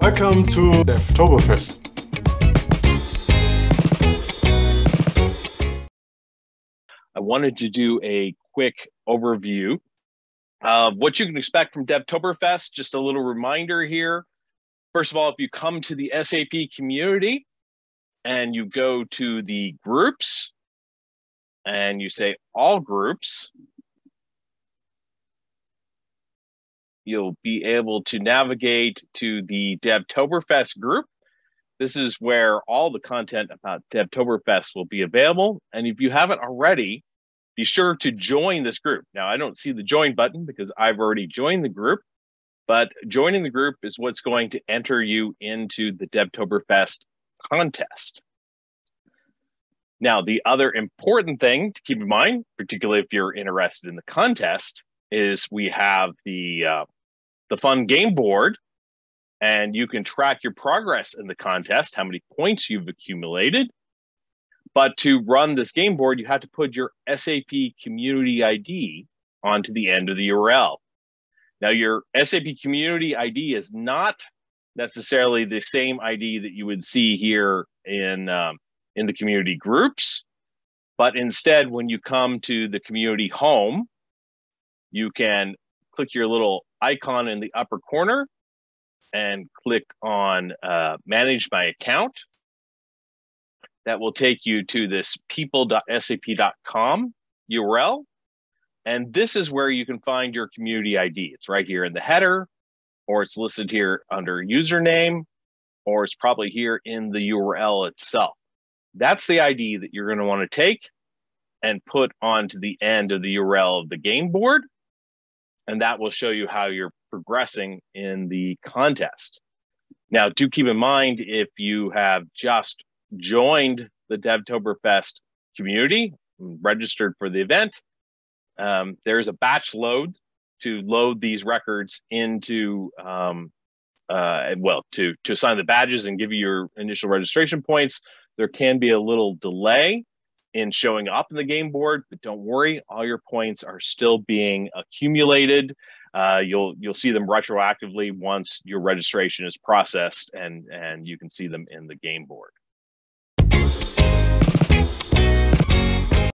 Welcome to Devtoberfest. I wanted to do a quick overview of what you can expect from Devtoberfest. Just a little reminder here. First of all, if you come to the SAP community and you go to the groups and you say all groups, you'll be able to navigate to the Devtoberfest group. This is where all the content about Devtoberfest will be available. And if you haven't already, be sure to join this group. Now, I don't see the join button because I've already joined the group, but joining the group is what's going to enter you into the Devtoberfest contest. Now, the other important thing to keep in mind, particularly if you're interested in the contest, is we have the uh, the fun game board, and you can track your progress in the contest, how many points you've accumulated. But to run this game board, you have to put your SAP community ID onto the end of the URL. Now, your SAP community ID is not necessarily the same ID that you would see here in um, in the community groups, but instead, when you come to the community home, you can click your little icon in the upper corner and click on uh, manage my account. That will take you to this people.sap.com URL. And this is where you can find your community ID. It's right here in the header, or it's listed here under username, or it's probably here in the URL itself. That's the ID that you're going to want to take and put onto the end of the URL of the game board and that will show you how you're progressing in the contest. Now, do keep in mind if you have just joined the Devtoberfest community, registered for the event, um, there's a batch load to load these records into, um, uh, well, to to assign the badges and give you your initial registration points. There can be a little delay in showing up in the game board, but don't worry, all your points are still being accumulated. Uh, you'll you'll see them retroactively once your registration is processed, and and you can see them in the game board.